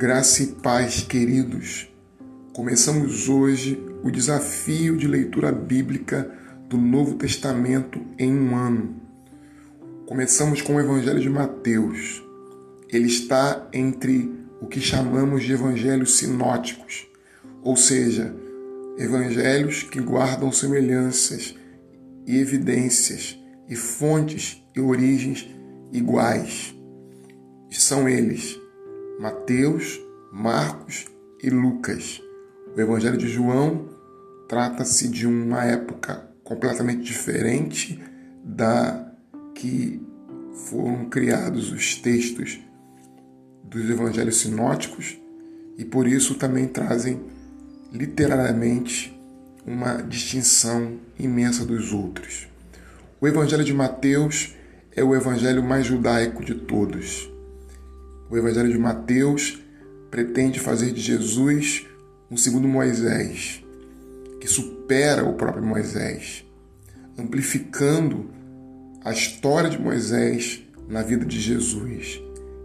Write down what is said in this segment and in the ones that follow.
Graça e paz, queridos. Começamos hoje o desafio de leitura bíblica do Novo Testamento em um ano. Começamos com o Evangelho de Mateus. Ele está entre o que chamamos de evangelhos sinóticos, ou seja, evangelhos que guardam semelhanças e evidências e fontes e origens iguais. São eles Mateus, Marcos e Lucas. O Evangelho de João trata-se de uma época completamente diferente da que foram criados os textos dos evangelhos sinóticos e por isso também trazem literariamente uma distinção imensa dos outros. O Evangelho de Mateus é o evangelho mais judaico de todos. O Evangelho de Mateus pretende fazer de Jesus um segundo Moisés, que supera o próprio Moisés, amplificando a história de Moisés na vida de Jesus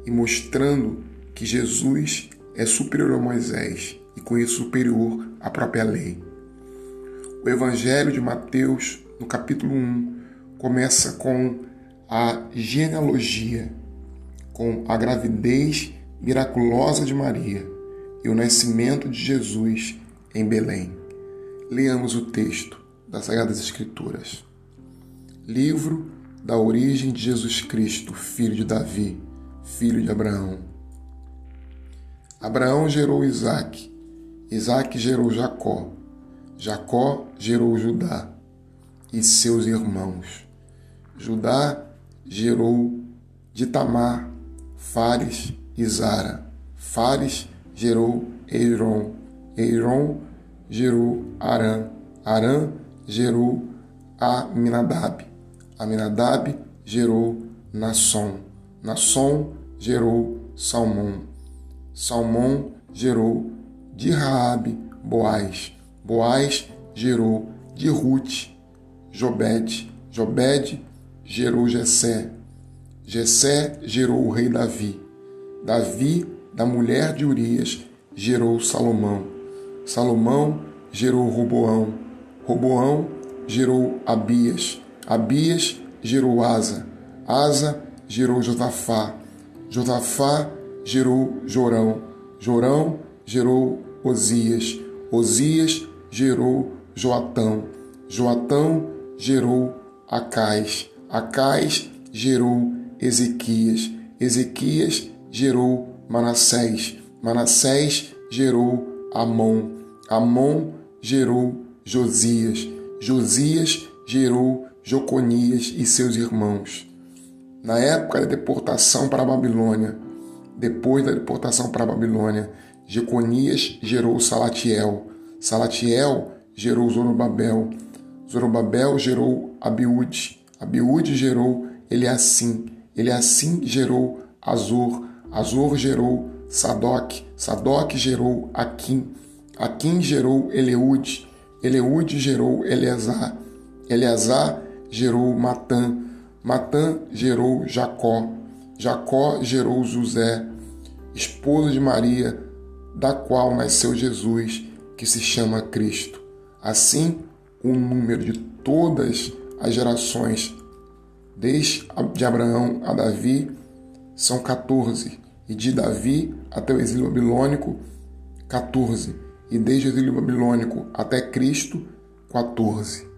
e mostrando que Jesus é superior a Moisés e com isso superior à própria lei. O Evangelho de Mateus, no capítulo 1, começa com a genealogia com a gravidez miraculosa de Maria e o nascimento de Jesus em Belém. Leamos o texto das Sagradas Escrituras. Livro da origem de Jesus Cristo, filho de Davi, filho de Abraão. Abraão gerou Isaque, Isaque gerou Jacó, Jacó gerou Judá e seus irmãos. Judá gerou de Tamar Fares e Zara. Fares gerou Eiron. Eiron gerou Arã. Arã gerou Aminadab. Aminadab gerou Nasson. Nasson gerou Salmão. Salmão gerou de Raabe Boaz. Boaz gerou de Ruth Jobed. Jobed gerou Jessé. Jessé gerou o rei Davi. Davi, da mulher de Urias, gerou Salomão. Salomão gerou Roboão. Roboão gerou Abias. Abias gerou Asa. Asa gerou Josafá. Josafá gerou Jorão. Jorão gerou Osias. Osias gerou Joatão. Joatão gerou Acais. Acais gerou Ezequias. Ezequias gerou Manassés. Manassés gerou Amon. Amon gerou Josias. Josias gerou Joconias e seus irmãos. Na época da deportação para a Babilônia, depois da deportação para a Babilônia, Jeconias gerou Salatiel. Salatiel gerou Zorobabel. Zorobabel gerou Abiúde. Abiúde gerou Eliassim. Ele assim gerou Azor, Azor gerou Sadoc, Sadoc gerou Aquim, Aquim gerou Eleude, Eleude gerou Eleazar, Eleazar gerou Matã, Matã gerou Jacó, Jacó gerou José, esposo de Maria, da qual nasceu Jesus, que se chama Cristo. Assim, o número de todas as gerações Desde de Abraão a Davi são 14, e de Davi até o exílio babilônico, 14, e desde o exílio babilônico até Cristo, 14.